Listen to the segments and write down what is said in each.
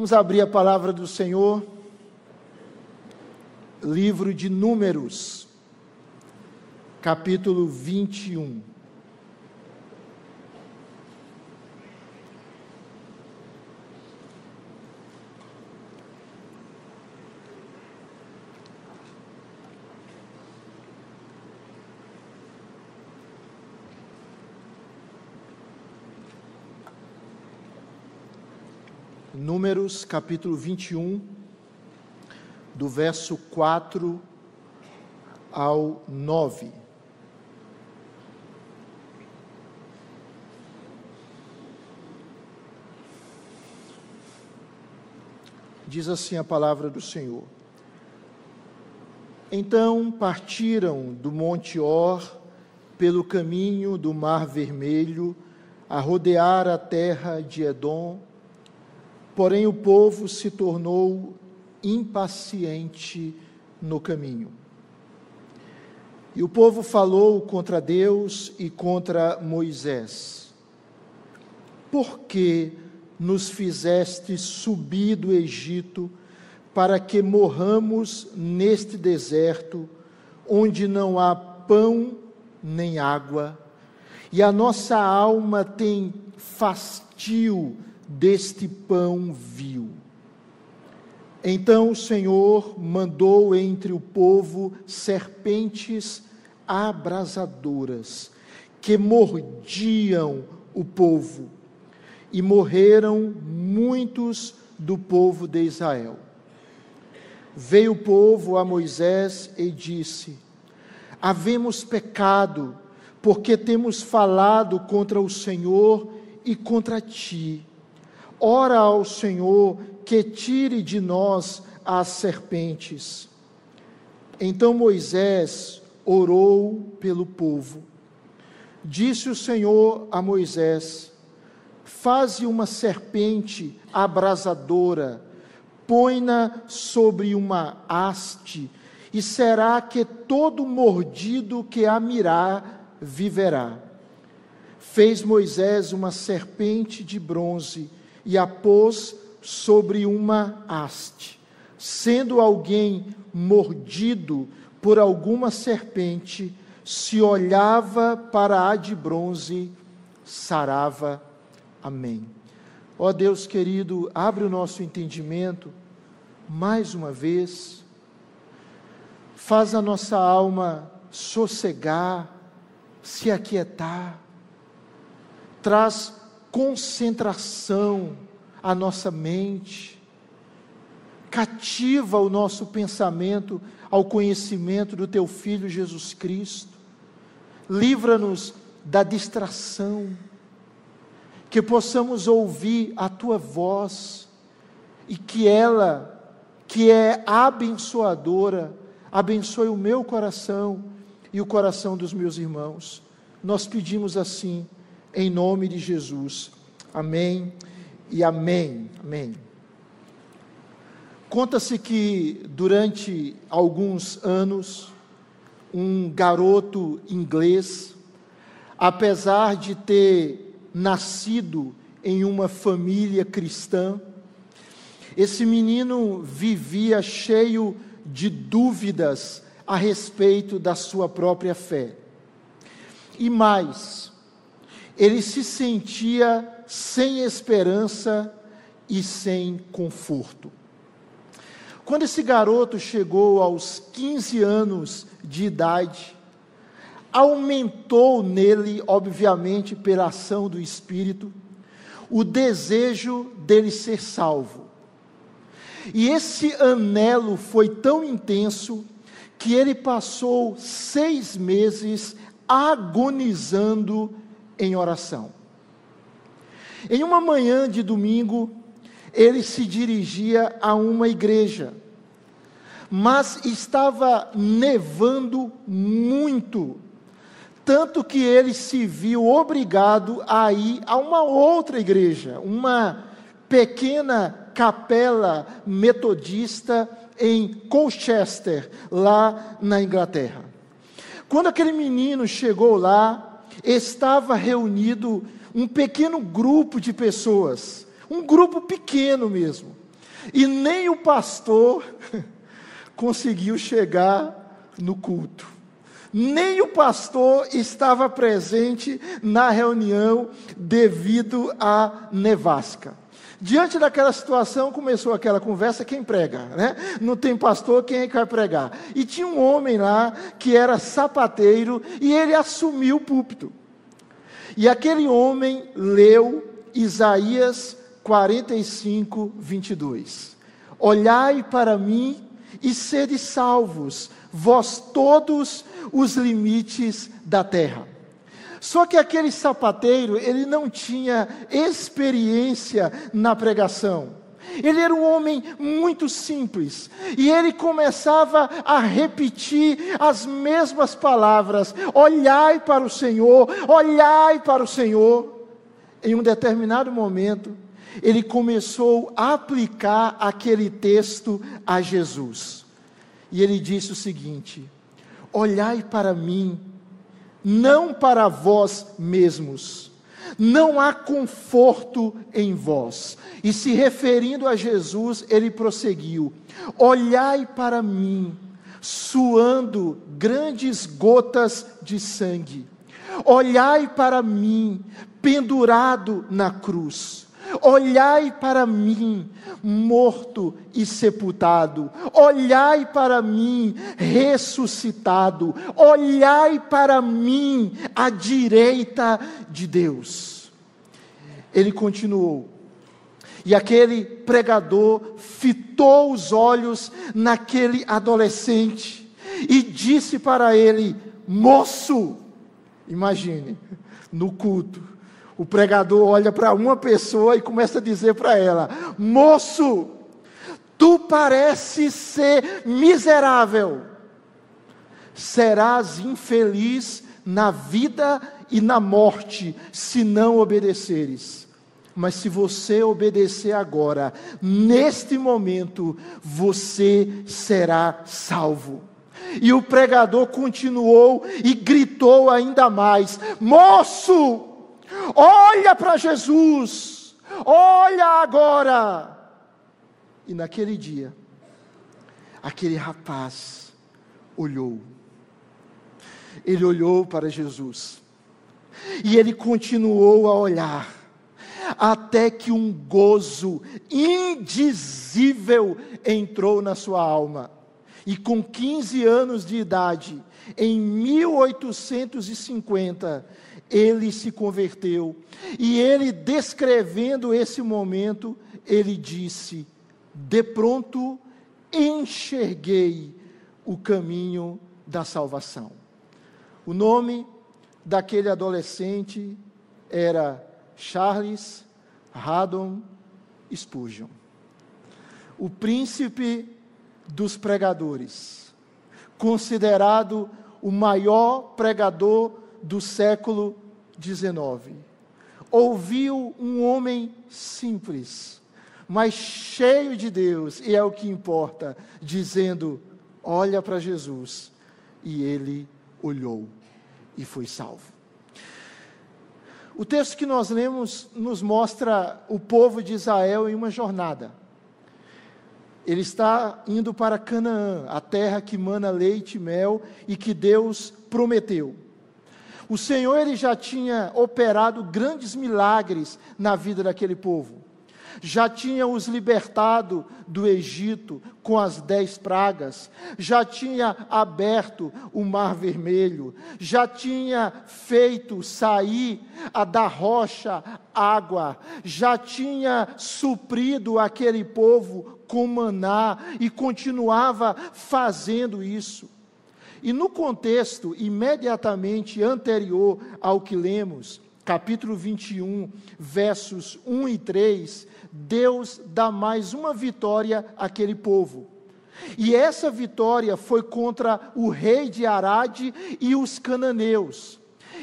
Vamos abrir a palavra do Senhor, livro de Números, capítulo 21. Números capítulo 21, do verso 4 ao 9. Diz assim a palavra do Senhor. Então partiram do Monte Or pelo caminho do Mar Vermelho a rodear a terra de Edom Porém, o povo se tornou impaciente no caminho. E o povo falou contra Deus e contra Moisés: Por que nos fizeste subir do Egito para que morramos neste deserto, onde não há pão nem água, e a nossa alma tem fastio deste pão vil. Então o Senhor mandou entre o povo serpentes abrasadoras, que mordiam o povo, e morreram muitos do povo de Israel. Veio o povo a Moisés e disse: Havemos pecado, porque temos falado contra o Senhor e contra ti ora ao Senhor que tire de nós as serpentes. Então Moisés orou pelo povo. Disse o Senhor a Moisés: Faze uma serpente abrasadora, põe-na sobre uma haste, e será que todo mordido que a mirar viverá. Fez Moisés uma serpente de bronze, e a pôs sobre uma haste. Sendo alguém mordido por alguma serpente, se olhava para a de bronze, sarava. Amém. Ó Deus querido, abre o nosso entendimento mais uma vez, faz a nossa alma sossegar, se aquietar, traz concentração à nossa mente, cativa o nosso pensamento ao conhecimento do Teu Filho Jesus Cristo, livra-nos da distração, que possamos ouvir a Tua voz e que ela, que é abençoadora, abençoe o meu coração e o coração dos meus irmãos. Nós pedimos assim em nome de Jesus. Amém e amém. Amém. Conta-se que durante alguns anos, um garoto inglês, apesar de ter nascido em uma família cristã, esse menino vivia cheio de dúvidas a respeito da sua própria fé. E mais, ele se sentia sem esperança e sem conforto. Quando esse garoto chegou aos 15 anos de idade, aumentou nele, obviamente, pela ação do Espírito, o desejo dele ser salvo. E esse anelo foi tão intenso que ele passou seis meses agonizando em oração. Em uma manhã de domingo, ele se dirigia a uma igreja, mas estava nevando muito, tanto que ele se viu obrigado a ir a uma outra igreja, uma pequena capela metodista em Colchester, lá na Inglaterra. Quando aquele menino chegou lá, estava reunido um pequeno grupo de pessoas, um grupo pequeno mesmo, E nem o pastor conseguiu chegar no culto. Nem o pastor estava presente na reunião devido à nevasca. Diante daquela situação, começou aquela conversa: quem prega? Né? Não tem pastor, quem é que vai pregar? E tinha um homem lá que era sapateiro e ele assumiu o púlpito. E aquele homem leu Isaías 45, 22. Olhai para mim e sede salvos, vós todos os limites da terra. Só que aquele sapateiro, ele não tinha experiência na pregação. Ele era um homem muito simples e ele começava a repetir as mesmas palavras: olhai para o Senhor, olhai para o Senhor. Em um determinado momento, ele começou a aplicar aquele texto a Jesus. E ele disse o seguinte: Olhai para mim, não para vós mesmos. Não há conforto em vós. E se referindo a Jesus, ele prosseguiu: Olhai para mim, suando grandes gotas de sangue. Olhai para mim, pendurado na cruz. Olhai para mim, morto e sepultado. Olhai para mim, ressuscitado. Olhai para mim, à direita de Deus. Ele continuou. E aquele pregador fitou os olhos naquele adolescente e disse para ele: Moço, imagine, no culto, o pregador olha para uma pessoa e começa a dizer para ela: Moço, tu pareces ser miserável, serás infeliz na vida e na morte se não obedeceres. Mas se você obedecer agora, neste momento, você será salvo. E o pregador continuou e gritou ainda mais: Moço, Olha para Jesus, olha agora. E naquele dia, aquele rapaz olhou. Ele olhou para Jesus. E ele continuou a olhar, até que um gozo indizível entrou na sua alma. E com 15 anos de idade, em 1850, ele se converteu. E ele, descrevendo esse momento, ele disse: De pronto enxerguei o caminho da salvação. O nome daquele adolescente era Charles Haddon Spurgeon, o príncipe dos pregadores, considerado o maior pregador do século XIX. Ouviu um homem simples, mas cheio de Deus, e é o que importa, dizendo: Olha para Jesus. E ele olhou e foi salvo. O texto que nós lemos nos mostra o povo de Israel em uma jornada. Ele está indo para Canaã, a terra que mana leite e mel e que Deus prometeu. O Senhor ele já tinha operado grandes milagres na vida daquele povo. Já tinha os libertado do Egito com as dez pragas, já tinha aberto o mar vermelho, já tinha feito sair a da rocha água, já tinha suprido aquele povo com maná e continuava fazendo isso. E no contexto imediatamente anterior ao que lemos, capítulo 21, versos 1 e 3, Deus dá mais uma vitória àquele povo. E essa vitória foi contra o rei de Arade e os cananeus.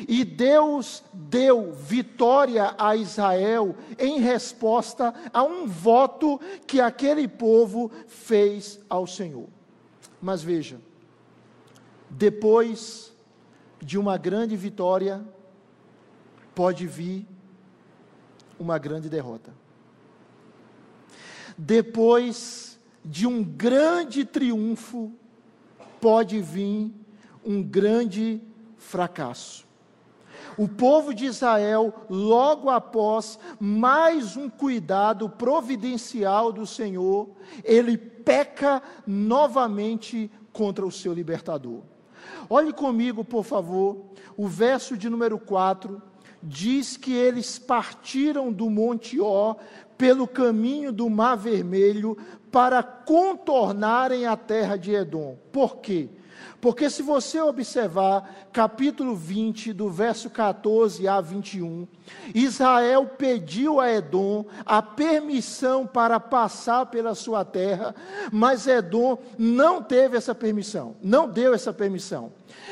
E Deus deu vitória a Israel em resposta a um voto que aquele povo fez ao Senhor. Mas veja, depois de uma grande vitória, pode vir uma grande derrota. depois de um grande triunfo, pode vir um grande fracasso. O povo de Israel, logo após mais um cuidado providencial do Senhor, ele peca novamente contra o seu libertador. Olhe comigo, por favor, o verso de número 4 diz que eles partiram do Monte Ó pelo caminho do Mar Vermelho para contornarem a terra de Edom. Por quê? Porque se você observar capítulo 20, do verso 14 a 21, Israel pediu a Edom a permissão para passar pela sua terra, mas Edom não teve essa permissão, não deu essa permissão.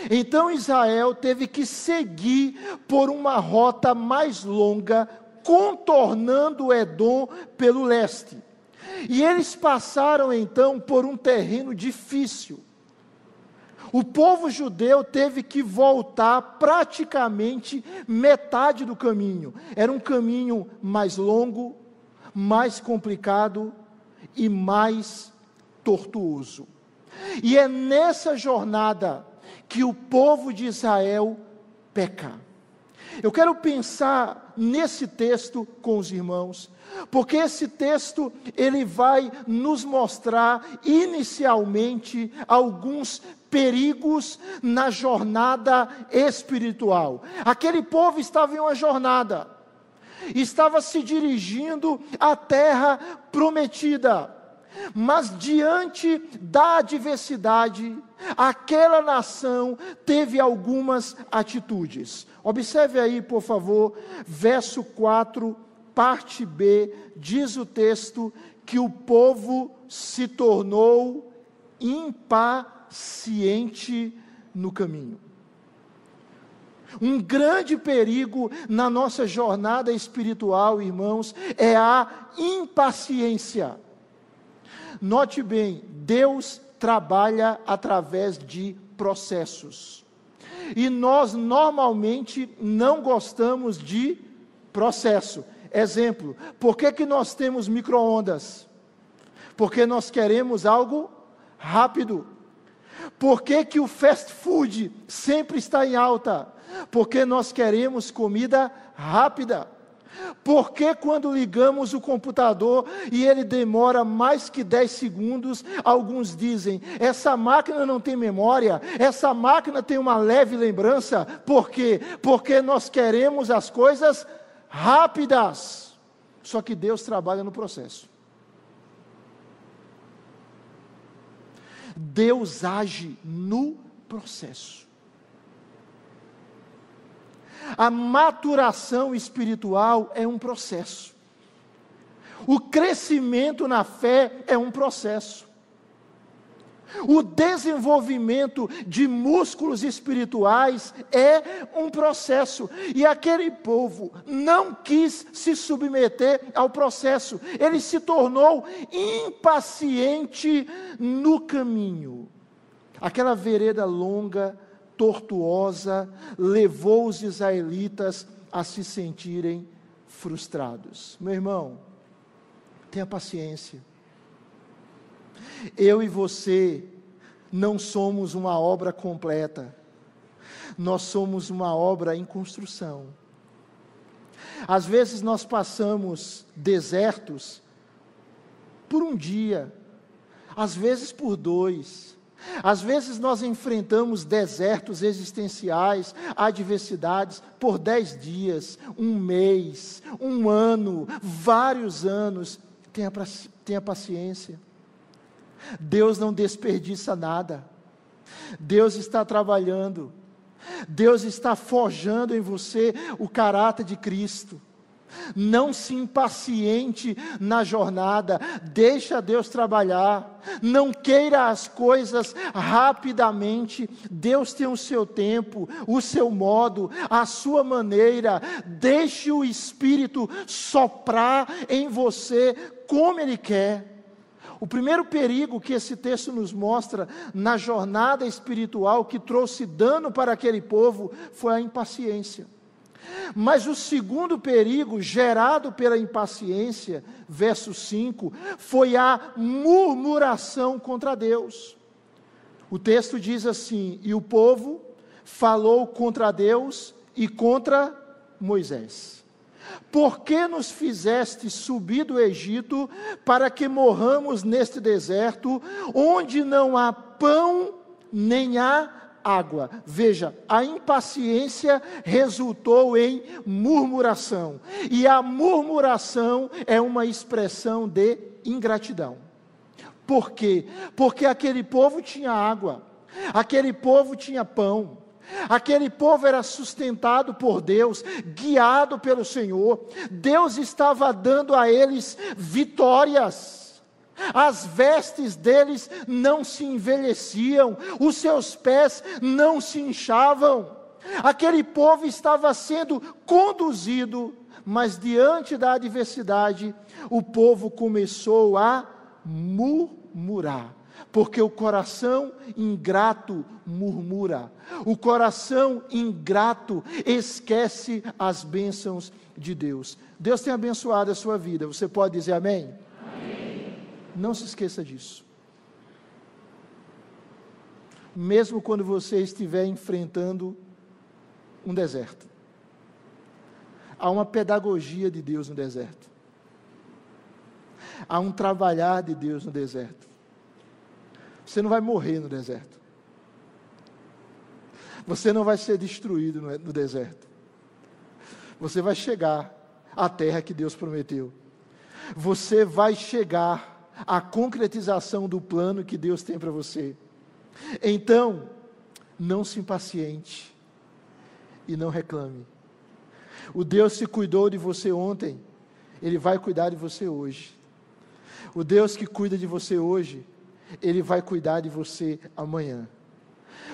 Então Israel teve que seguir por uma rota mais longa, contornando Edom pelo leste. E eles passaram então por um terreno difícil. O povo judeu teve que voltar praticamente metade do caminho. Era um caminho mais longo, mais complicado e mais tortuoso. E é nessa jornada que o povo de Israel peca. Eu quero pensar nesse texto com os irmãos, porque esse texto ele vai nos mostrar inicialmente alguns perigos na jornada espiritual. Aquele povo estava em uma jornada, estava se dirigindo à terra prometida. Mas diante da adversidade, aquela nação teve algumas atitudes. Observe aí, por favor, verso 4, parte B, diz o texto que o povo se tornou impaciente ciente no caminho. Um grande perigo na nossa jornada espiritual, irmãos, é a impaciência. Note bem, Deus trabalha através de processos. E nós normalmente não gostamos de processo. Exemplo, por que, que nós temos micro-ondas? Porque nós queremos algo rápido. Por que, que o fast food sempre está em alta? Porque nós queremos comida rápida. Por que quando ligamos o computador e ele demora mais que 10 segundos, alguns dizem, essa máquina não tem memória, essa máquina tem uma leve lembrança. Por quê? Porque nós queremos as coisas rápidas. Só que Deus trabalha no processo. Deus age no processo. A maturação espiritual é um processo. O crescimento na fé é um processo. O desenvolvimento de músculos espirituais é um processo, e aquele povo não quis se submeter ao processo, ele se tornou impaciente no caminho. Aquela vereda longa, tortuosa, levou os israelitas a se sentirem frustrados. Meu irmão, tenha paciência eu e você não somos uma obra completa, nós somos uma obra em construção. Às vezes nós passamos desertos por um dia, às vezes por dois, às vezes nós enfrentamos desertos existenciais, adversidades por dez dias, um mês, um ano, vários anos. Tenha, tenha paciência. Deus não desperdiça nada. Deus está trabalhando. Deus está forjando em você o caráter de Cristo. Não se impaciente na jornada, deixa Deus trabalhar. Não queira as coisas rapidamente. Deus tem o seu tempo, o seu modo, a sua maneira. Deixe o Espírito soprar em você como Ele quer. O primeiro perigo que esse texto nos mostra na jornada espiritual que trouxe dano para aquele povo foi a impaciência. Mas o segundo perigo gerado pela impaciência, verso 5, foi a murmuração contra Deus. O texto diz assim: E o povo falou contra Deus e contra Moisés. Por que nos fizeste subir do Egito para que morramos neste deserto, onde não há pão nem há água. Veja, a impaciência resultou em murmuração, e a murmuração é uma expressão de ingratidão. Por quê? Porque aquele povo tinha água, aquele povo tinha pão, Aquele povo era sustentado por Deus, guiado pelo Senhor. Deus estava dando a eles vitórias. As vestes deles não se envelheciam, os seus pés não se inchavam. Aquele povo estava sendo conduzido, mas diante da adversidade, o povo começou a murmurar, porque o coração ingrato murmura, o coração ingrato esquece as bênçãos de Deus. Deus tem abençoado a sua vida, você pode dizer amém? Não se esqueça disso. Mesmo quando você estiver enfrentando um deserto, há uma pedagogia de Deus no deserto, há um trabalhar de Deus no deserto. Você não vai morrer no deserto, você não vai ser destruído no deserto, você vai chegar à terra que Deus prometeu, você vai chegar a concretização do plano que Deus tem para você. Então, não se impaciente e não reclame. O Deus que cuidou de você ontem, Ele vai cuidar de você hoje. O Deus que cuida de você hoje, Ele vai cuidar de você amanhã.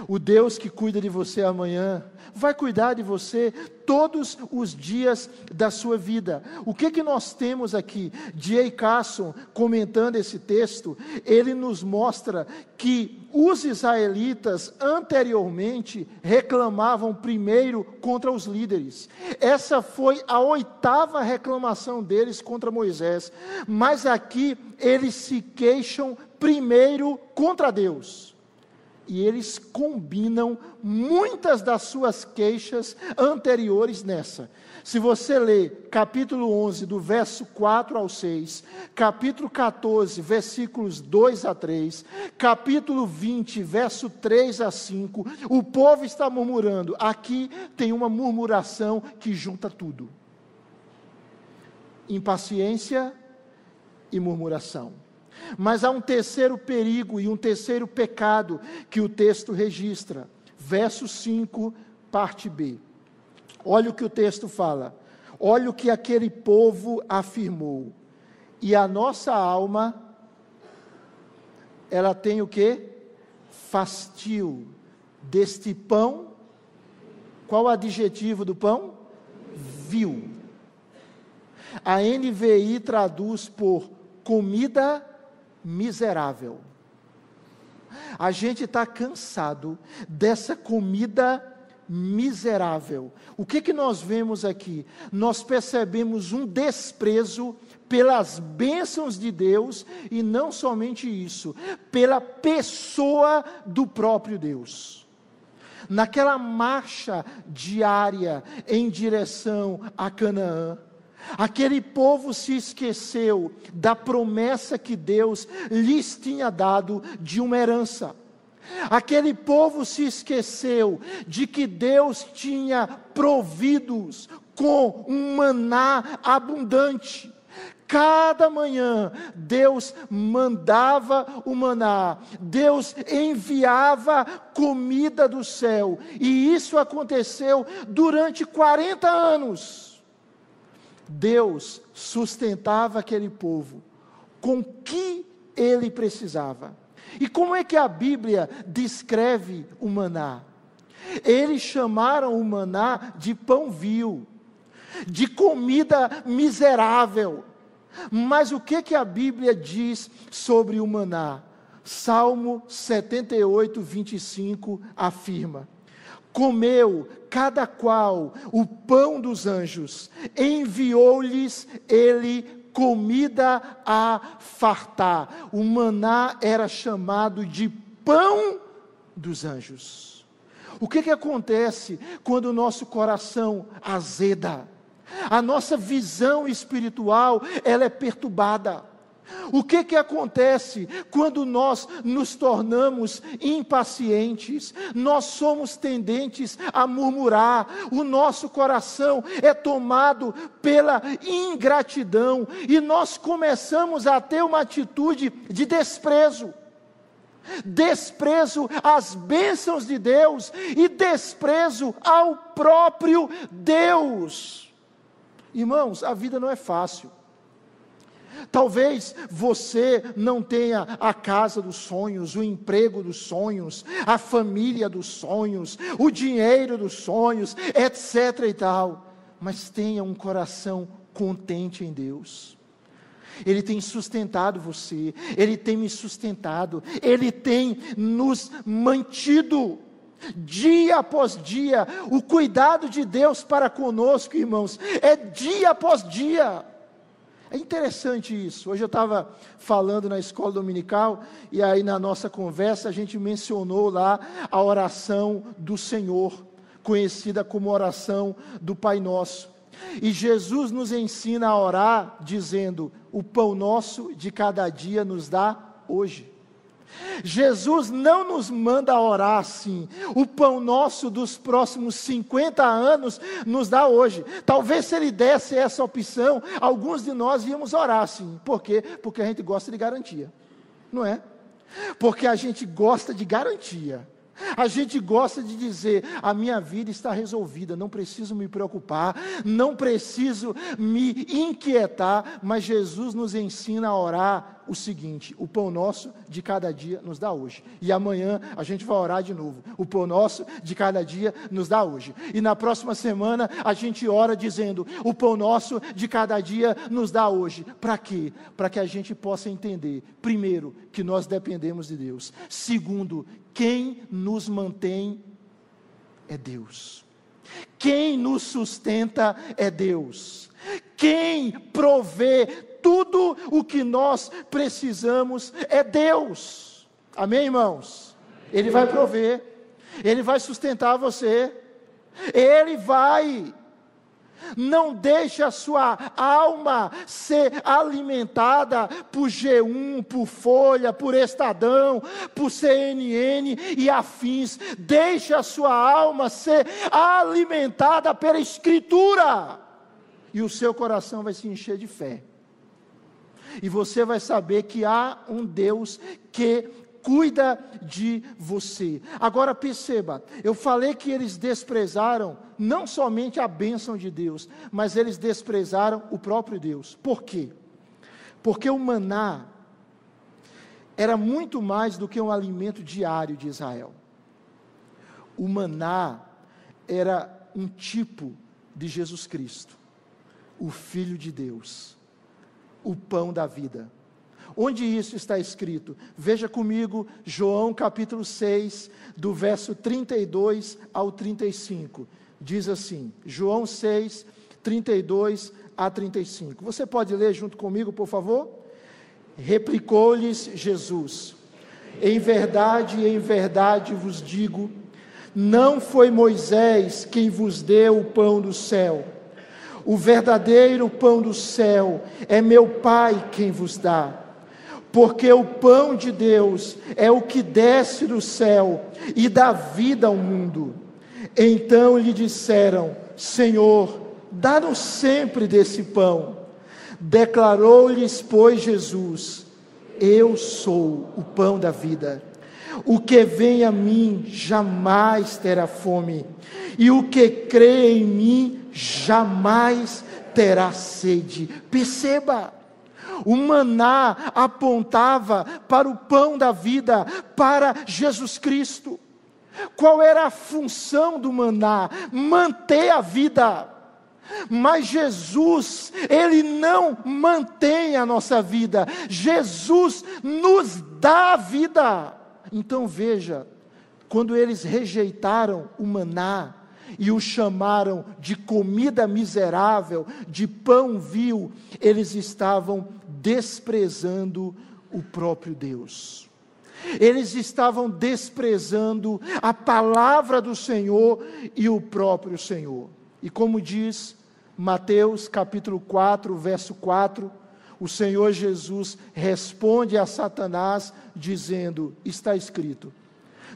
O Deus que cuida de você amanhã vai cuidar de você todos os dias da sua vida. O que que nós temos aqui? J. Carson comentando esse texto, ele nos mostra que os israelitas anteriormente reclamavam primeiro contra os líderes. Essa foi a oitava reclamação deles contra Moisés. Mas aqui eles se queixam primeiro contra Deus e eles combinam muitas das suas queixas anteriores nessa. Se você ler capítulo 11, do verso 4 ao 6, capítulo 14, versículos 2 a 3, capítulo 20, verso 3 a 5, o povo está murmurando. Aqui tem uma murmuração que junta tudo: impaciência e murmuração. Mas há um terceiro perigo e um terceiro pecado que o texto registra. Verso 5, parte B. Olha o que o texto fala. Olha o que aquele povo afirmou. E a nossa alma, ela tem o que? Fastio deste pão. Qual o adjetivo do pão? Vil. A NVI traduz por comida miserável. A gente está cansado dessa comida miserável. O que, que nós vemos aqui? Nós percebemos um desprezo pelas bênçãos de Deus e não somente isso, pela pessoa do próprio Deus. Naquela marcha diária em direção a Canaã, Aquele povo se esqueceu da promessa que Deus lhes tinha dado de uma herança. Aquele povo se esqueceu de que Deus tinha providos com um maná abundante. Cada manhã Deus mandava o maná, Deus enviava comida do céu, e isso aconteceu durante 40 anos. Deus sustentava aquele povo com o que ele precisava. E como é que a Bíblia descreve o maná? Eles chamaram o maná de pão vil, de comida miserável. Mas o que que a Bíblia diz sobre o maná? Salmo 78, 25 afirma: comeu cada qual o pão dos anjos, enviou-lhes ele comida a fartar. O maná era chamado de pão dos anjos. O que, que acontece quando o nosso coração azeda? A nossa visão espiritual ela é perturbada. O que que acontece quando nós nos tornamos impacientes? Nós somos tendentes a murmurar, o nosso coração é tomado pela ingratidão e nós começamos a ter uma atitude de desprezo. Desprezo às bênçãos de Deus e desprezo ao próprio Deus. Irmãos, a vida não é fácil. Talvez você não tenha a casa dos sonhos, o emprego dos sonhos, a família dos sonhos, o dinheiro dos sonhos, etc e tal, mas tenha um coração contente em Deus. Ele tem sustentado você, Ele tem me sustentado, Ele tem nos mantido dia após dia. O cuidado de Deus para conosco, irmãos, é dia após dia. É interessante isso. Hoje eu estava falando na escola dominical e aí na nossa conversa a gente mencionou lá a oração do Senhor, conhecida como oração do Pai Nosso. E Jesus nos ensina a orar dizendo: O pão nosso de cada dia nos dá hoje. Jesus não nos manda orar assim. O pão nosso dos próximos 50 anos nos dá hoje. Talvez se ele desse essa opção, alguns de nós íamos orar assim. Por quê? Porque a gente gosta de garantia. Não é? Porque a gente gosta de garantia. A gente gosta de dizer: a minha vida está resolvida, não preciso me preocupar, não preciso me inquietar, mas Jesus nos ensina a orar o seguinte: o pão nosso de cada dia nos dá hoje, e amanhã a gente vai orar de novo: o pão nosso de cada dia nos dá hoje, e na próxima semana a gente ora dizendo: o pão nosso de cada dia nos dá hoje. Para quê? Para que a gente possa entender, primeiro, que nós dependemos de Deus, segundo, quem nos mantém é Deus. Quem nos sustenta é Deus. Quem provê tudo o que nós precisamos é Deus. Amém, irmãos? Ele vai prover, Ele vai sustentar você, Ele vai não deixe a sua alma ser alimentada por G1, por Folha, por Estadão, por CNN e afins. Deixe a sua alma ser alimentada pela Escritura. E o seu coração vai se encher de fé. E você vai saber que há um Deus que cuida de você. Agora perceba, eu falei que eles desprezaram não somente a bênção de Deus, mas eles desprezaram o próprio Deus. Por quê? Porque o maná era muito mais do que um alimento diário de Israel. O maná era um tipo de Jesus Cristo, o Filho de Deus, o pão da vida. Onde isso está escrito? Veja comigo João capítulo 6, do verso 32 ao 35. Diz assim: João 6, 32 a 35. Você pode ler junto comigo, por favor? Replicou-lhes Jesus: Em verdade, em verdade vos digo, não foi Moisés quem vos deu o pão do céu. O verdadeiro pão do céu é meu Pai quem vos dá porque o pão de Deus é o que desce do céu e dá vida ao mundo. Então lhe disseram: Senhor, dá-nos sempre desse pão. Declarou-lhes, pois, Jesus: Eu sou o pão da vida. O que vem a mim jamais terá fome, e o que crê em mim jamais terá sede. Perceba, o maná apontava para o pão da vida, para Jesus Cristo. Qual era a função do maná? Manter a vida. Mas Jesus, Ele não mantém a nossa vida, Jesus nos dá a vida. Então veja, quando eles rejeitaram o maná e o chamaram de comida miserável, de pão vil, eles estavam desprezando o próprio Deus. Eles estavam desprezando a palavra do Senhor e o próprio Senhor. E como diz Mateus capítulo 4, verso 4, o Senhor Jesus responde a Satanás dizendo: Está escrito,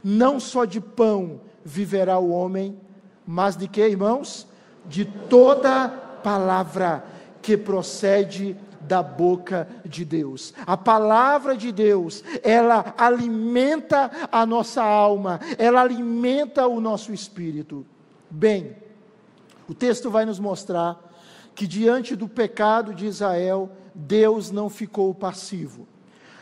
não só de pão viverá o homem, mas de que, irmãos? De toda palavra que procede da boca de Deus. A palavra de Deus, ela alimenta a nossa alma, ela alimenta o nosso espírito. Bem, o texto vai nos mostrar que diante do pecado de Israel, Deus não ficou passivo.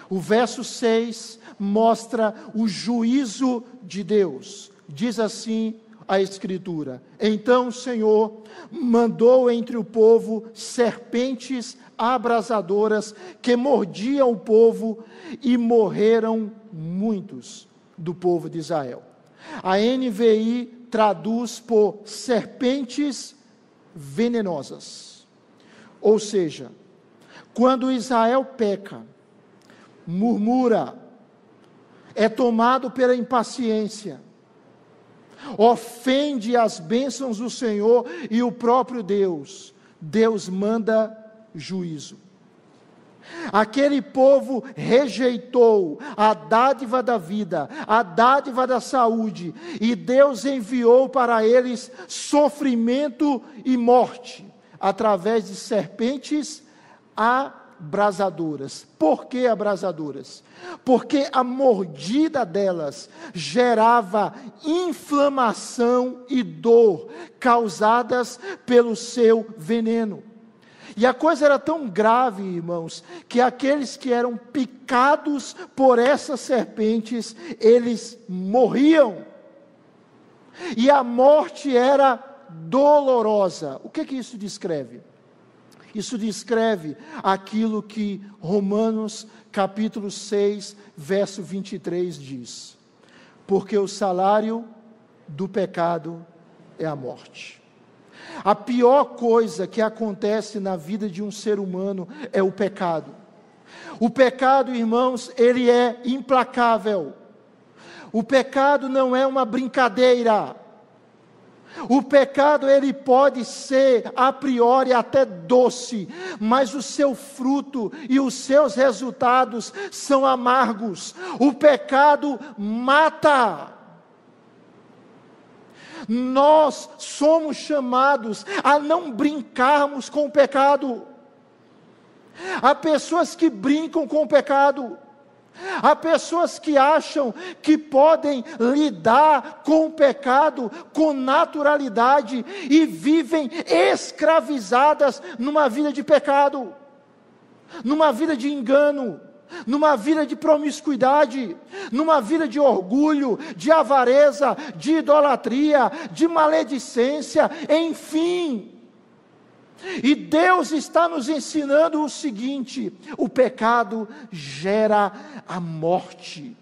O verso 6 mostra o juízo de Deus. Diz assim a Escritura: Então o Senhor mandou entre o povo serpentes abrasadoras que mordiam o povo e morreram muitos do povo de Israel. A NVI traduz por serpentes venenosas. Ou seja, quando Israel peca, murmura, é tomado pela impaciência, ofende as bênçãos do Senhor e o próprio Deus, Deus manda juízo. Aquele povo rejeitou a dádiva da vida, a dádiva da saúde, e Deus enviou para eles sofrimento e morte, através de serpentes abrasadoras. Por que abrasadoras? Porque a mordida delas gerava inflamação e dor causadas pelo seu veneno. E a coisa era tão grave, irmãos, que aqueles que eram picados por essas serpentes, eles morriam. E a morte era dolorosa. O que que isso descreve? Isso descreve aquilo que Romanos capítulo 6, verso 23 diz: Porque o salário do pecado é a morte. A pior coisa que acontece na vida de um ser humano é o pecado. O pecado, irmãos, ele é implacável. O pecado não é uma brincadeira. O pecado ele pode ser a priori até doce, mas o seu fruto e os seus resultados são amargos. O pecado mata. Nós somos chamados a não brincarmos com o pecado. Há pessoas que brincam com o pecado. Há pessoas que acham que podem lidar com o pecado com naturalidade e vivem escravizadas numa vida de pecado, numa vida de engano numa vida de promiscuidade, numa vida de orgulho, de avareza, de idolatria, de maledicência, enfim. E Deus está nos ensinando o seguinte: o pecado gera a morte.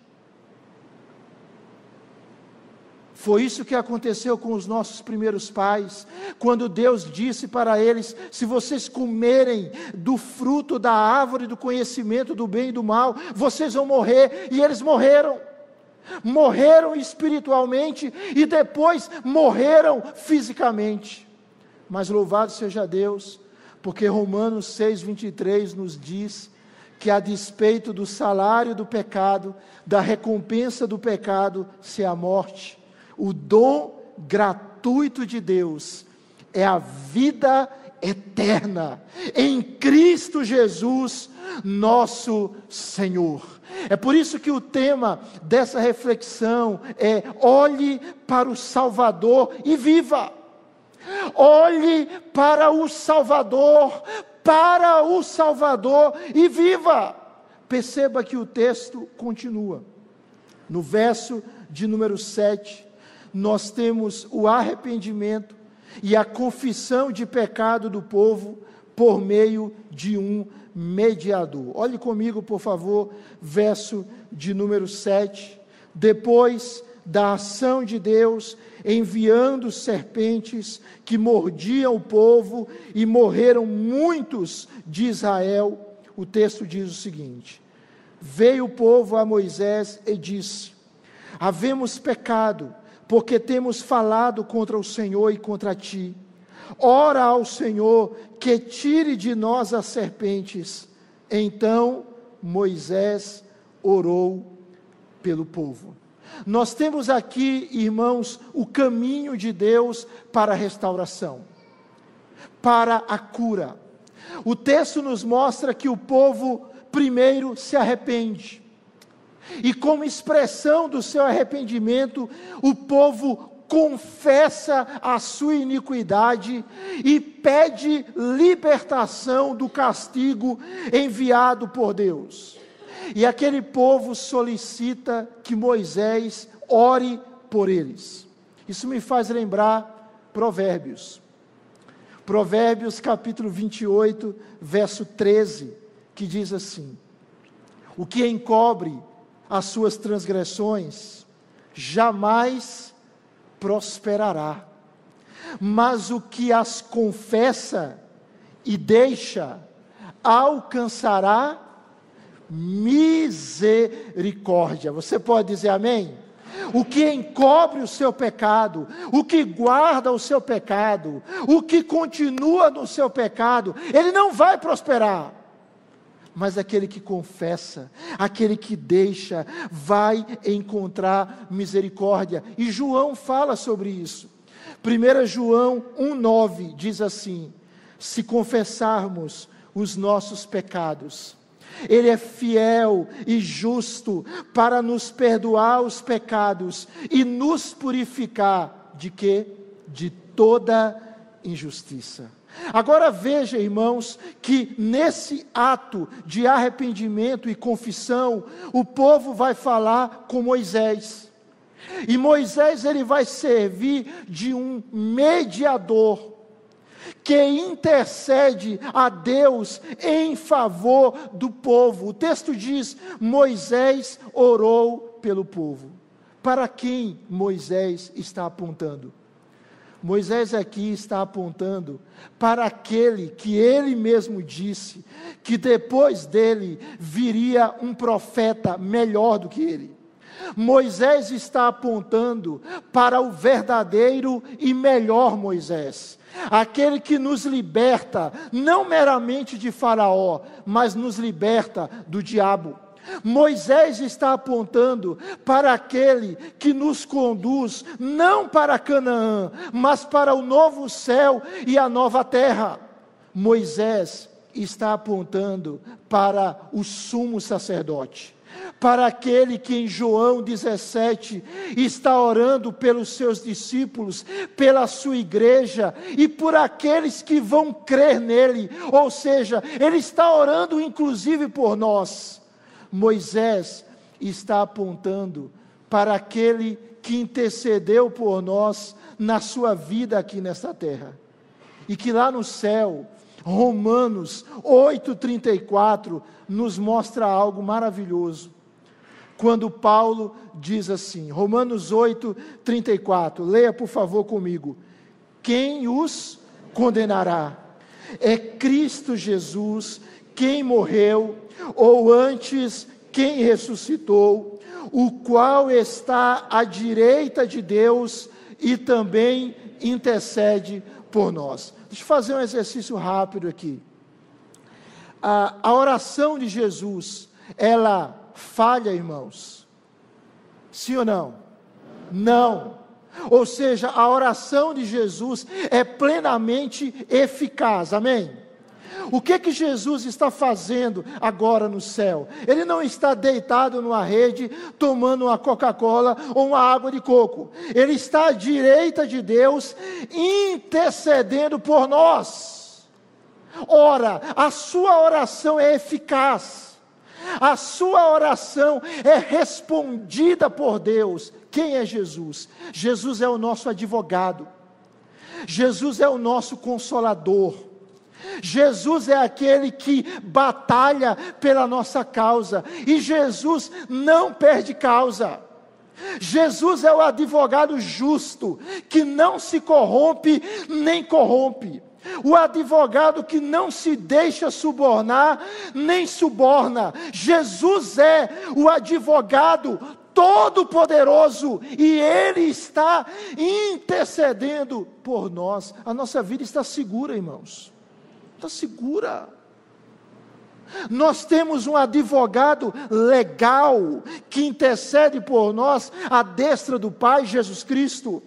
Foi isso que aconteceu com os nossos primeiros pais, quando Deus disse para eles: se vocês comerem do fruto da árvore do conhecimento do bem e do mal, vocês vão morrer, e eles morreram. Morreram espiritualmente e depois morreram fisicamente. Mas louvado seja Deus, porque Romanos 6,23 nos diz que a despeito do salário do pecado, da recompensa do pecado, se a morte, o dom gratuito de Deus é a vida eterna em Cristo Jesus, nosso Senhor. É por isso que o tema dessa reflexão é: olhe para o Salvador e viva. Olhe para o Salvador, para o Salvador e viva. Perceba que o texto continua. No verso de número 7, nós temos o arrependimento e a confissão de pecado do povo por meio de um mediador. Olhe comigo, por favor, verso de número 7. Depois da ação de Deus, enviando serpentes que mordiam o povo e morreram muitos de Israel, o texto diz o seguinte: Veio o povo a Moisés e disse: Havemos pecado, porque temos falado contra o Senhor e contra ti. Ora ao Senhor que tire de nós as serpentes. Então Moisés orou pelo povo. Nós temos aqui, irmãos, o caminho de Deus para a restauração, para a cura. O texto nos mostra que o povo primeiro se arrepende. E como expressão do seu arrependimento, o povo confessa a sua iniquidade e pede libertação do castigo enviado por Deus. E aquele povo solicita que Moisés ore por eles. Isso me faz lembrar Provérbios. Provérbios capítulo 28, verso 13, que diz assim: O que encobre as suas transgressões jamais prosperará, mas o que as confessa e deixa alcançará misericórdia. Você pode dizer amém? O que encobre o seu pecado, o que guarda o seu pecado, o que continua no seu pecado, ele não vai prosperar. Mas aquele que confessa, aquele que deixa, vai encontrar misericórdia. E João fala sobre isso. 1 João 1,9 diz assim: Se confessarmos os nossos pecados, ele é fiel e justo para nos perdoar os pecados e nos purificar de quê? De toda injustiça. Agora veja, irmãos, que nesse ato de arrependimento e confissão, o povo vai falar com Moisés. E Moisés ele vai servir de um mediador que intercede a Deus em favor do povo. O texto diz: Moisés orou pelo povo. Para quem Moisés está apontando? Moisés aqui está apontando para aquele que ele mesmo disse que depois dele viria um profeta melhor do que ele. Moisés está apontando para o verdadeiro e melhor Moisés, aquele que nos liberta, não meramente de Faraó, mas nos liberta do diabo. Moisés está apontando para aquele que nos conduz não para Canaã, mas para o novo céu e a nova terra. Moisés está apontando para o sumo sacerdote para aquele que em João 17 está orando pelos seus discípulos, pela sua igreja e por aqueles que vão crer nele, ou seja, ele está orando inclusive por nós. Moisés está apontando para aquele que intercedeu por nós na sua vida aqui nesta terra, e que lá no céu, Romanos 8,34 nos mostra algo maravilhoso quando Paulo diz assim, Romanos 8, 34, leia por favor comigo: Quem os condenará? É Cristo Jesus quem morreu, ou antes, quem ressuscitou, o qual está à direita de Deus e também intercede por nós. Deixa eu fazer um exercício rápido aqui. A, a oração de Jesus, ela falha, irmãos? Sim ou não? Não. Ou seja, a oração de Jesus é plenamente eficaz. Amém? O que que Jesus está fazendo agora no céu? Ele não está deitado numa rede tomando uma Coca-Cola ou uma água de coco. Ele está à direita de Deus intercedendo por nós. Ora, a sua oração é eficaz a sua oração é respondida por Deus. Quem é Jesus? Jesus é o nosso advogado, Jesus é o nosso consolador. Jesus é aquele que batalha pela nossa causa, e Jesus não perde causa. Jesus é o advogado justo, que não se corrompe nem corrompe. O advogado que não se deixa subornar, nem suborna. Jesus é o advogado todo-poderoso e Ele está intercedendo por nós. A nossa vida está segura, irmãos. Está segura. Nós temos um advogado legal que intercede por nós à destra do Pai Jesus Cristo.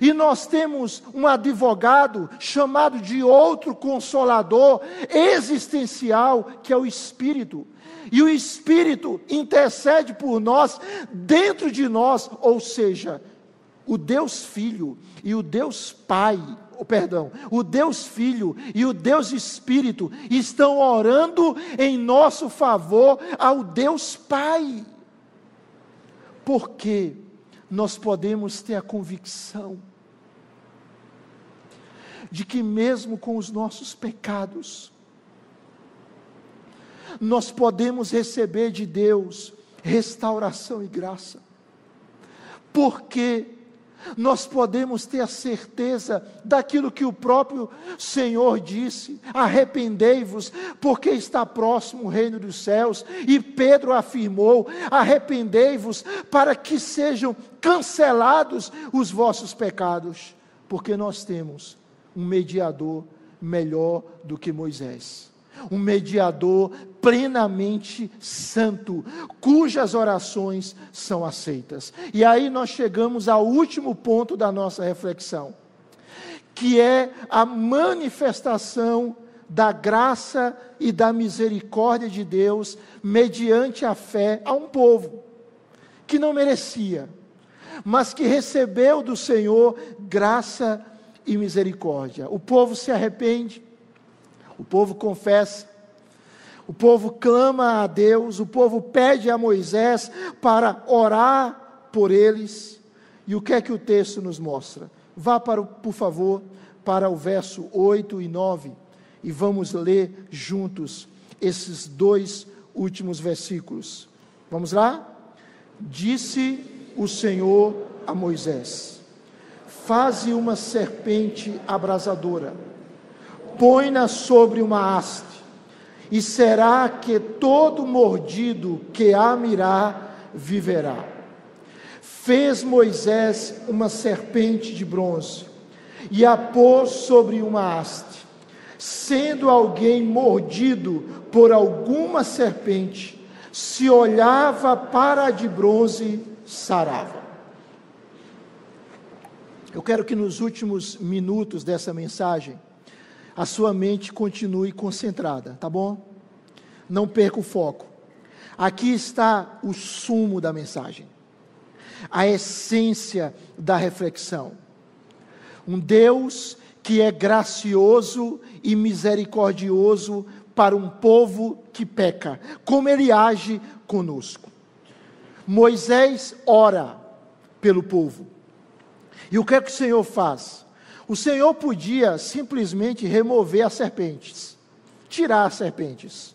E nós temos um advogado chamado de outro consolador existencial, que é o Espírito. E o Espírito intercede por nós, dentro de nós, ou seja, o Deus Filho e o Deus Pai, oh, perdão, o Deus Filho e o Deus Espírito estão orando em nosso favor ao Deus Pai. Porque nós podemos ter a convicção de que, mesmo com os nossos pecados, nós podemos receber de Deus restauração e graça. Porque nós podemos ter a certeza daquilo que o próprio Senhor disse: arrependei-vos, porque está próximo o reino dos céus. E Pedro afirmou: arrependei-vos, para que sejam cancelados os vossos pecados, porque nós temos um mediador melhor do que Moisés um mediador plenamente santo, cujas orações são aceitas. E aí nós chegamos ao último ponto da nossa reflexão, que é a manifestação da graça e da misericórdia de Deus mediante a fé a um povo que não merecia, mas que recebeu do Senhor graça e misericórdia. O povo se arrepende, o povo confessa, o povo clama a Deus, o povo pede a Moisés para orar por eles. E o que é que o texto nos mostra? Vá, para, por favor, para o verso 8 e 9 e vamos ler juntos esses dois últimos versículos. Vamos lá? Disse o Senhor a Moisés: Faze uma serpente abrasadora põe-na sobre uma haste, e será que todo mordido que a mirar viverá. Fez Moisés uma serpente de bronze e a pôs sobre uma haste. Sendo alguém mordido por alguma serpente, se olhava para a de bronze, sarava. Eu quero que nos últimos minutos dessa mensagem, a sua mente continue concentrada, tá bom? Não perca o foco. Aqui está o sumo da mensagem, a essência da reflexão. Um Deus que é gracioso e misericordioso para um povo que peca, como ele age conosco. Moisés ora pelo povo. E o que é que o Senhor faz? O Senhor podia simplesmente remover as serpentes, tirar as serpentes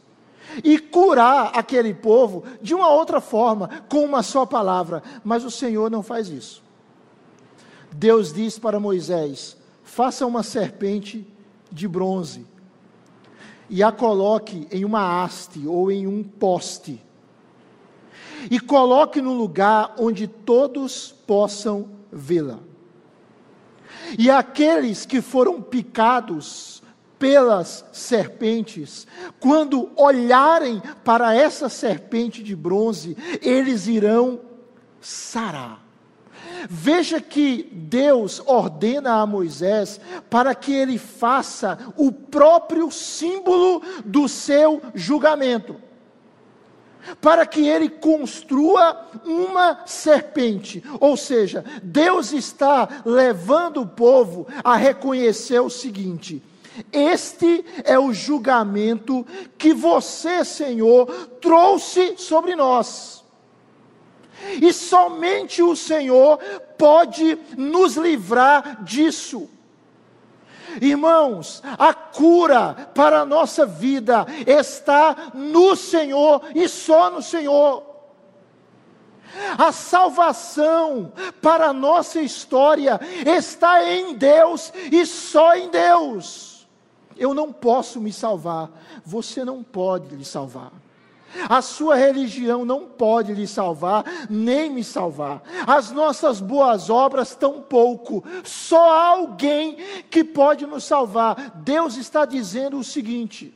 e curar aquele povo de uma outra forma, com uma só palavra, mas o Senhor não faz isso. Deus diz para Moisés: faça uma serpente de bronze e a coloque em uma haste ou em um poste, e coloque no lugar onde todos possam vê-la. E aqueles que foram picados pelas serpentes, quando olharem para essa serpente de bronze, eles irão sarar. Veja que Deus ordena a Moisés para que ele faça o próprio símbolo do seu julgamento para que ele construa uma serpente. Ou seja, Deus está levando o povo a reconhecer o seguinte: este é o julgamento que você, Senhor, trouxe sobre nós. E somente o Senhor pode nos livrar disso. Irmãos, a cura para a nossa vida está no Senhor e só no Senhor. A salvação para a nossa história está em Deus e só em Deus. Eu não posso me salvar, você não pode lhe salvar. A sua religião não pode lhe salvar, nem me salvar. As nossas boas obras, tampouco. Só há alguém que pode nos salvar. Deus está dizendo o seguinte: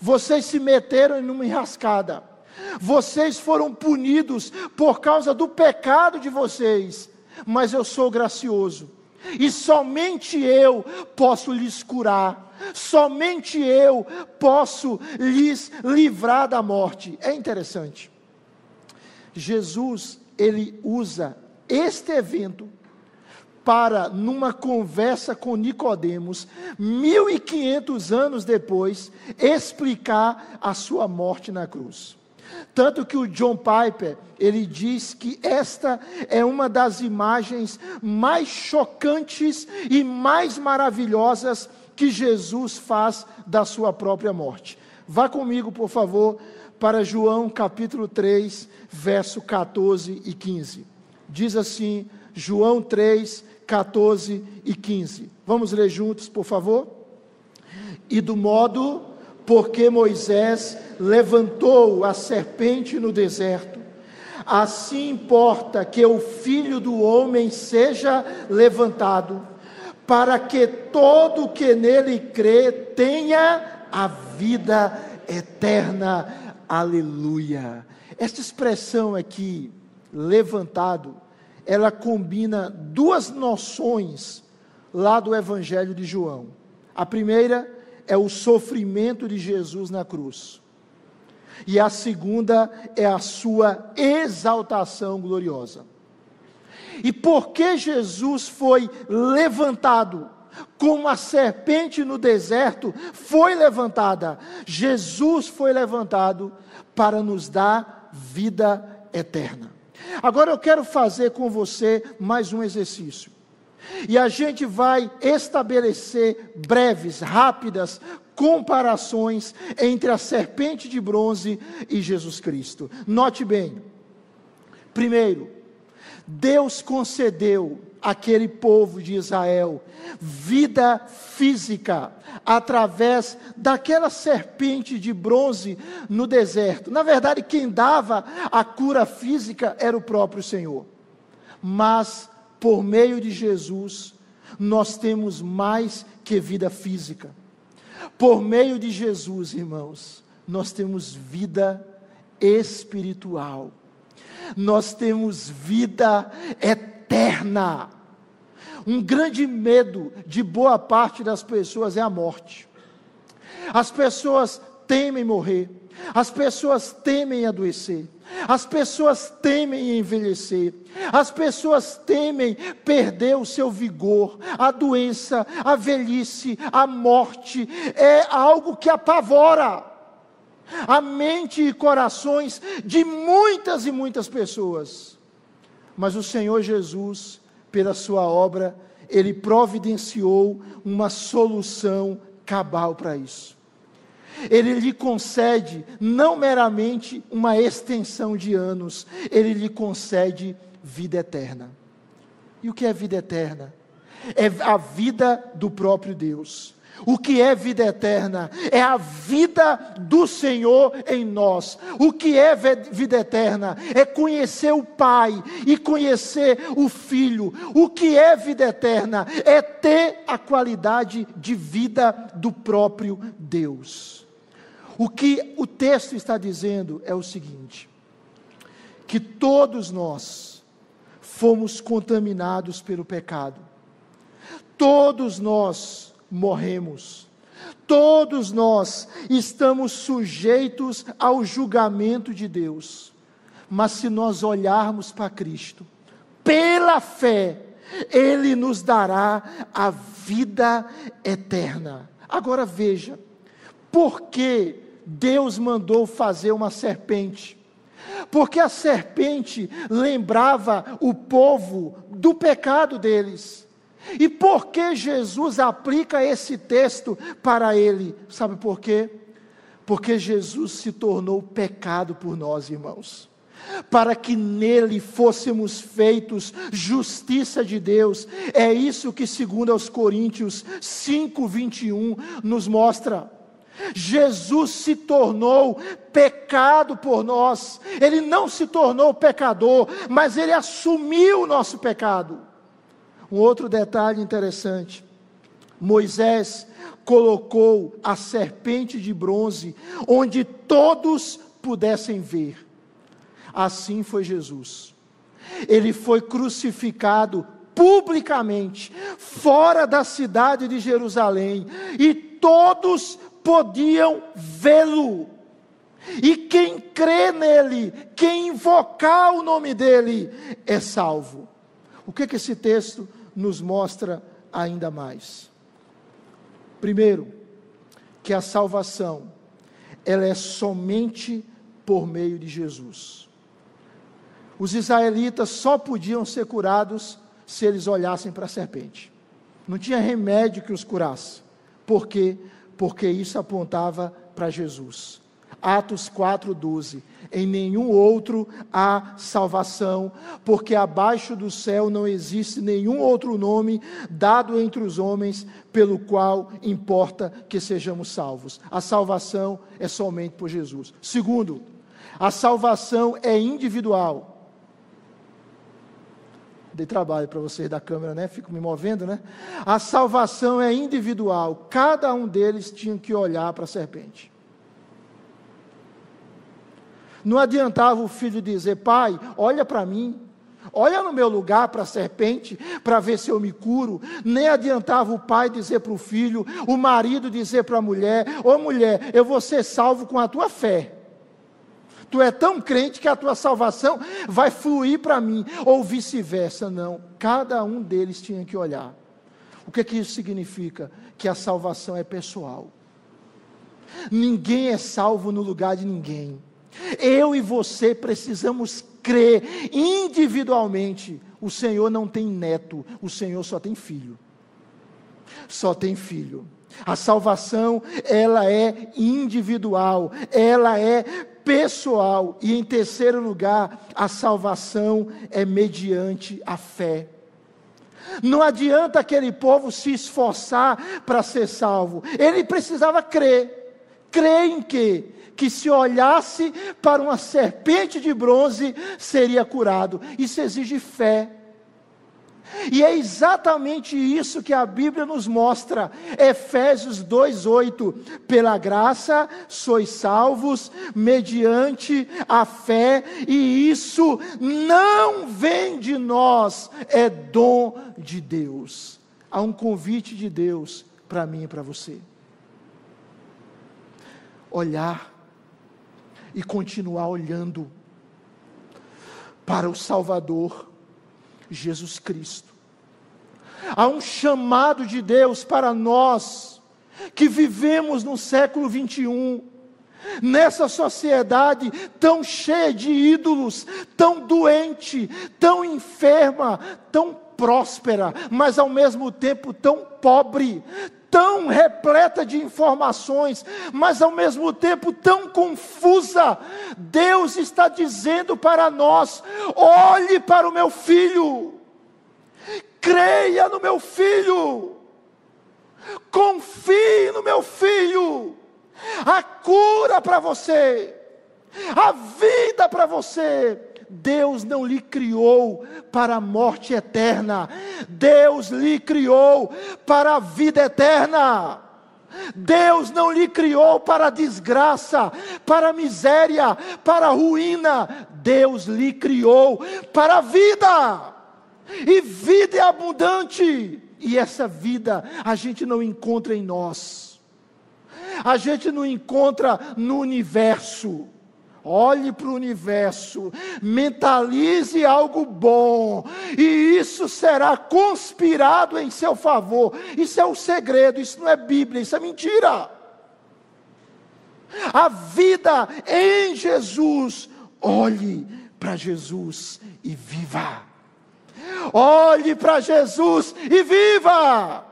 vocês se meteram em uma enrascada. Vocês foram punidos por causa do pecado de vocês, mas eu sou gracioso. E somente eu posso lhes curar somente eu posso lhes livrar da morte. É interessante. Jesus, ele usa este evento para, numa conversa com Nicodemos, 1500 anos depois, explicar a sua morte na cruz. Tanto que o John Piper, ele diz que esta é uma das imagens mais chocantes e mais maravilhosas que Jesus faz da sua própria morte. Vá comigo, por favor, para João capítulo 3, verso 14 e 15. Diz assim, João 3, 14 e 15. Vamos ler juntos, por favor? E do modo porque Moisés levantou a serpente no deserto, assim importa que o filho do homem seja levantado para que todo que nele crê tenha a vida eterna. Aleluia. Esta expressão aqui, levantado, ela combina duas noções lá do Evangelho de João. A primeira é o sofrimento de Jesus na cruz. E a segunda é a sua exaltação gloriosa. E porque Jesus foi levantado, como a serpente no deserto foi levantada, Jesus foi levantado para nos dar vida eterna. Agora eu quero fazer com você mais um exercício. E a gente vai estabelecer breves, rápidas comparações entre a serpente de bronze e Jesus Cristo. Note bem. Primeiro, Deus concedeu àquele povo de Israel vida física através daquela serpente de bronze no deserto. Na verdade, quem dava a cura física era o próprio Senhor. Mas por meio de Jesus, nós temos mais que vida física. Por meio de Jesus, irmãos, nós temos vida espiritual nós temos vida eterna. Um grande medo de boa parte das pessoas é a morte. As pessoas temem morrer, as pessoas temem adoecer, as pessoas temem envelhecer, as pessoas temem perder o seu vigor, a doença, a velhice, a morte, é algo que apavora a mente e corações de muitas e muitas pessoas. Mas o Senhor Jesus, pela sua obra, ele providenciou uma solução cabal para isso. Ele lhe concede não meramente uma extensão de anos, ele lhe concede vida eterna. E o que é vida eterna? É a vida do próprio Deus. O que é vida eterna? É a vida do Senhor em nós. O que é vida eterna? É conhecer o Pai e conhecer o Filho. O que é vida eterna? É ter a qualidade de vida do próprio Deus. O que o texto está dizendo é o seguinte: que todos nós fomos contaminados pelo pecado. Todos nós morremos. Todos nós estamos sujeitos ao julgamento de Deus. Mas se nós olharmos para Cristo, pela fé, Ele nos dará a vida eterna. Agora veja, por que Deus mandou fazer uma serpente? Porque a serpente lembrava o povo do pecado deles. E por que Jesus aplica esse texto para ele? Sabe por quê? Porque Jesus se tornou pecado por nós, irmãos. para que nele fôssemos feitos justiça de Deus. É isso que, segundo aos Coríntios 5:21, nos mostra. Jesus se tornou pecado por nós. Ele não se tornou pecador, mas ele assumiu o nosso pecado. Um outro detalhe interessante: Moisés colocou a serpente de bronze onde todos pudessem ver. Assim foi Jesus. Ele foi crucificado publicamente, fora da cidade de Jerusalém, e todos podiam vê-lo. E quem crê nele, quem invocar o nome dele, é salvo. O que, que esse texto nos mostra ainda mais? Primeiro, que a salvação, ela é somente por meio de Jesus. Os israelitas só podiam ser curados se eles olhassem para a serpente. Não tinha remédio que os curasse. Por quê? Porque isso apontava para Jesus. Atos 4:12. Em nenhum outro há salvação, porque abaixo do céu não existe nenhum outro nome dado entre os homens pelo qual importa que sejamos salvos. A salvação é somente por Jesus. Segundo, a salvação é individual. Dei trabalho para vocês da câmera, né? Fico me movendo, né? A salvação é individual. Cada um deles tinha que olhar para a serpente. Não adiantava o filho dizer, pai, olha para mim, olha no meu lugar para a serpente, para ver se eu me curo. Nem adiantava o pai dizer para o filho, o marido dizer para a mulher: Ô mulher, eu vou ser salvo com a tua fé. Tu é tão crente que a tua salvação vai fluir para mim, ou vice-versa. Não, cada um deles tinha que olhar. O que, que isso significa? Que a salvação é pessoal. Ninguém é salvo no lugar de ninguém. Eu e você precisamos crer individualmente. O Senhor não tem neto, o Senhor só tem filho. Só tem filho. A salvação, ela é individual, ela é pessoal. E em terceiro lugar, a salvação é mediante a fé. Não adianta aquele povo se esforçar para ser salvo, ele precisava crer. Crer em quê? que se olhasse para uma serpente de bronze seria curado. Isso exige fé. E é exatamente isso que a Bíblia nos mostra. Efésios 2:8. Pela graça sois salvos mediante a fé, e isso não vem de nós, é dom de Deus. Há um convite de Deus para mim e para você. Olhar e continuar olhando para o Salvador, Jesus Cristo. Há um chamado de Deus para nós que vivemos no século 21, nessa sociedade tão cheia de ídolos, tão doente, tão enferma, tão próspera, mas ao mesmo tempo tão pobre, tão repleta de informações, mas ao mesmo tempo tão confusa. Deus está dizendo para nós: olhe para o meu filho, creia no meu filho, confie no meu filho, a cura para você, a vida para você Deus não lhe criou para a morte eterna, Deus lhe criou para a vida eterna. Deus não lhe criou para a desgraça, para a miséria, para a ruína. Deus lhe criou para a vida. E vida é abundante. E essa vida a gente não encontra em nós. A gente não encontra no universo. Olhe para o universo, mentalize algo bom, e isso será conspirado em seu favor. Isso é o segredo, isso não é Bíblia, isso é mentira. A vida em Jesus, olhe para Jesus e viva. Olhe para Jesus e viva.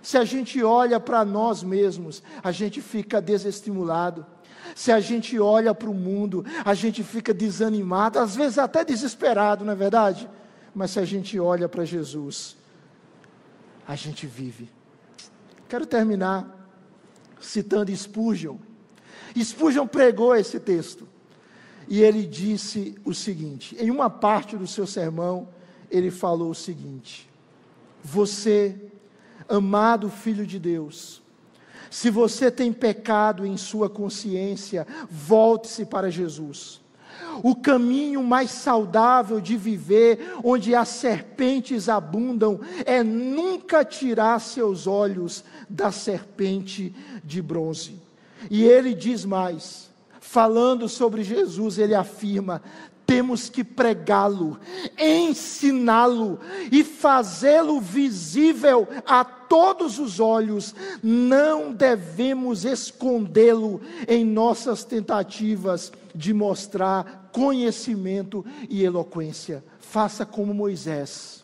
Se a gente olha para nós mesmos, a gente fica desestimulado Se a gente olha para o mundo, a gente fica desanimado, às vezes até desesperado, não é verdade? Mas se a gente olha para Jesus, a gente vive. Quero terminar citando Spurgeon. Spurgeon pregou esse texto. E ele disse o seguinte: em uma parte do seu sermão, ele falou o seguinte: Você, amado filho de Deus, se você tem pecado em sua consciência, volte-se para Jesus. O caminho mais saudável de viver, onde as serpentes abundam, é nunca tirar seus olhos da serpente de bronze. E ele diz mais: falando sobre Jesus, ele afirma: temos que pregá-lo, ensiná-lo e fazê-lo visível a todos os olhos. Não devemos escondê-lo em nossas tentativas de mostrar conhecimento e eloquência. Faça como Moisés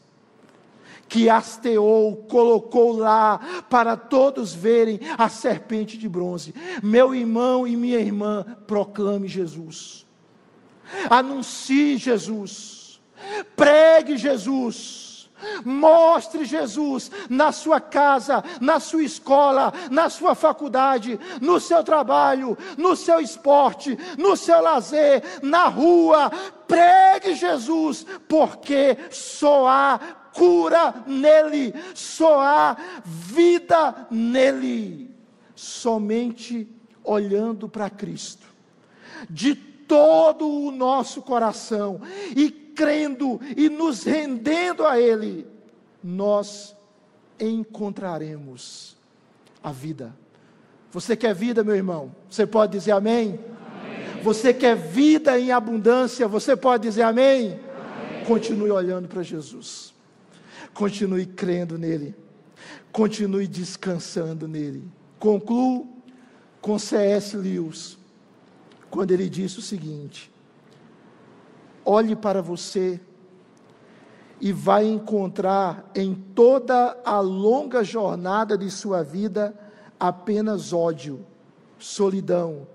que hasteou, colocou lá para todos verem a serpente de bronze. Meu irmão e minha irmã, proclame Jesus. Anuncie Jesus. Pregue Jesus. Mostre Jesus na sua casa, na sua escola, na sua faculdade, no seu trabalho, no seu esporte, no seu lazer, na rua. Pregue Jesus, porque só há cura nele, só há vida nele. Somente olhando para Cristo, de todo o nosso coração e crendo e nos rendendo a Ele, nós encontraremos a vida. Você quer vida, meu irmão? Você pode dizer amém? amém. Você quer vida em abundância? Você pode dizer amém? amém. Continue olhando para Jesus. Continue crendo nele. Continue descansando nele. Concluo com C.S. Lewis, quando ele disse o seguinte: olhe para você e vai encontrar em toda a longa jornada de sua vida apenas ódio, solidão,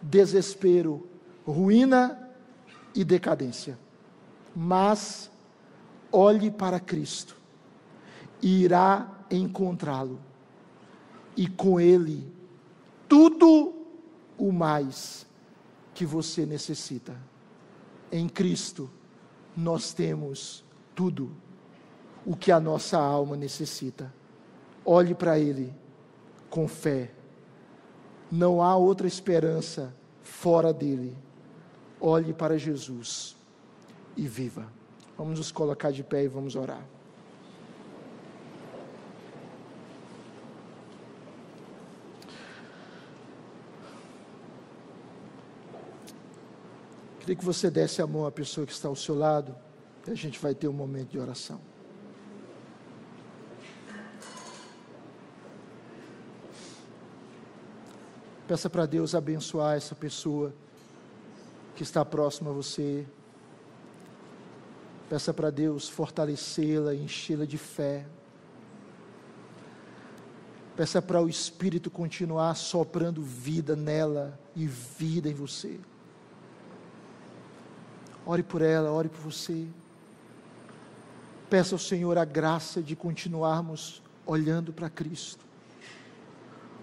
desespero, ruína e decadência. Mas olhe para Cristo irá encontrá-lo, e com ele tudo o mais que você necessita. Em Cristo, nós temos tudo o que a nossa alma necessita. Olhe para Ele com fé. Não há outra esperança fora dele. Olhe para Jesus e viva. Vamos nos colocar de pé e vamos orar. Queria que você desse a mão à pessoa que está ao seu lado, e a gente vai ter um momento de oração. Peça para Deus abençoar essa pessoa que está próxima a você. Peça para Deus fortalecê-la, enchê-la de fé. Peça para o Espírito continuar soprando vida nela e vida em você. Ore por ela, ore por você. Peça ao Senhor a graça de continuarmos olhando para Cristo,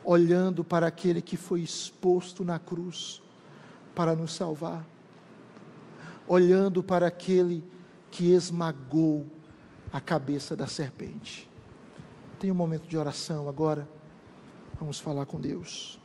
olhando para aquele que foi exposto na cruz para nos salvar, olhando para aquele que esmagou a cabeça da serpente. Tem um momento de oração agora. Vamos falar com Deus.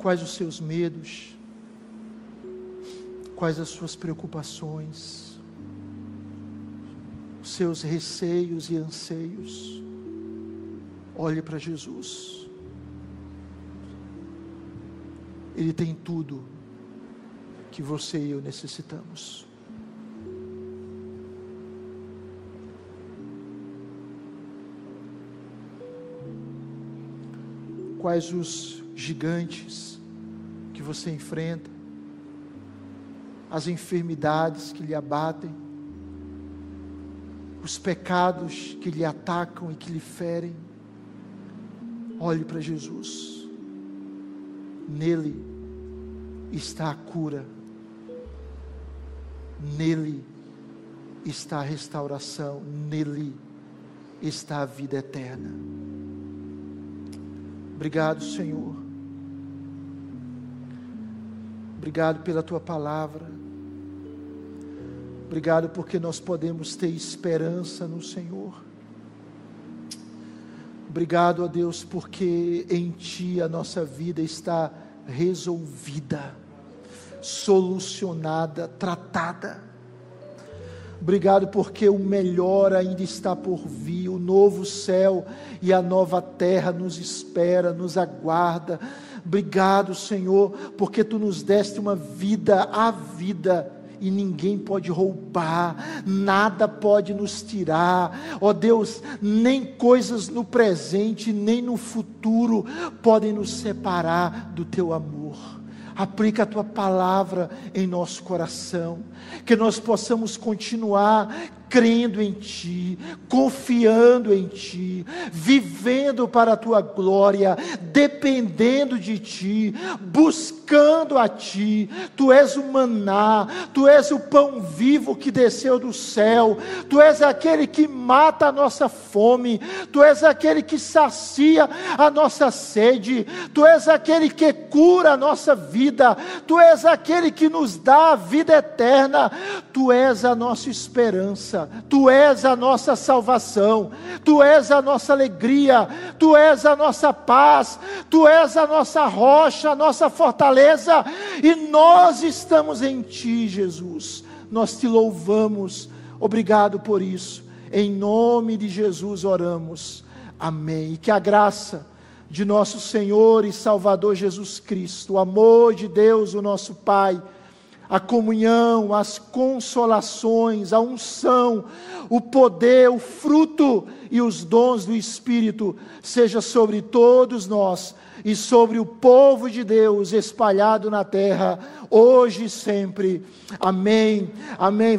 Quais os seus medos, quais as suas preocupações, os seus receios e anseios. Olhe para Jesus. Ele tem tudo que você e eu necessitamos. Quais os gigantes você enfrenta, as enfermidades que lhe abatem, os pecados que lhe atacam e que lhe ferem. Olhe para Jesus, nele está a cura, nele está a restauração, nele está a vida eterna. Obrigado, Senhor. Obrigado pela tua palavra. Obrigado porque nós podemos ter esperança no Senhor. Obrigado a Deus porque em Ti a nossa vida está resolvida, solucionada, tratada. Obrigado porque o melhor ainda está por vir, o novo céu e a nova terra nos espera, nos aguarda. Obrigado, Senhor, porque tu nos deste uma vida, a vida e ninguém pode roubar, nada pode nos tirar. Ó oh Deus, nem coisas no presente, nem no futuro podem nos separar do teu amor aplica a tua palavra em nosso coração, que nós possamos continuar crendo em Ti, confiando em Ti, vivendo para a Tua glória, dependendo de Ti, buscando a Ti. Tu és o maná, Tu és o pão vivo que desceu do céu, Tu és aquele que mata a nossa fome, Tu és aquele que sacia a nossa sede, Tu és aquele que cura a nossa vida, Tu és aquele que nos dá a vida eterna, Tu és a nossa esperança. Tu és a nossa salvação, Tu és a nossa alegria, Tu és a nossa paz, Tu és a nossa rocha, a nossa fortaleza, e nós estamos em Ti, Jesus. Nós te louvamos, obrigado por isso. Em nome de Jesus oramos. Amém. E que a graça de nosso Senhor e Salvador Jesus Cristo, o amor de Deus, o nosso Pai, a comunhão, as consolações, a unção, o poder, o fruto e os dons do Espírito seja sobre todos nós e sobre o povo de Deus espalhado na terra, hoje e sempre. Amém. Amém.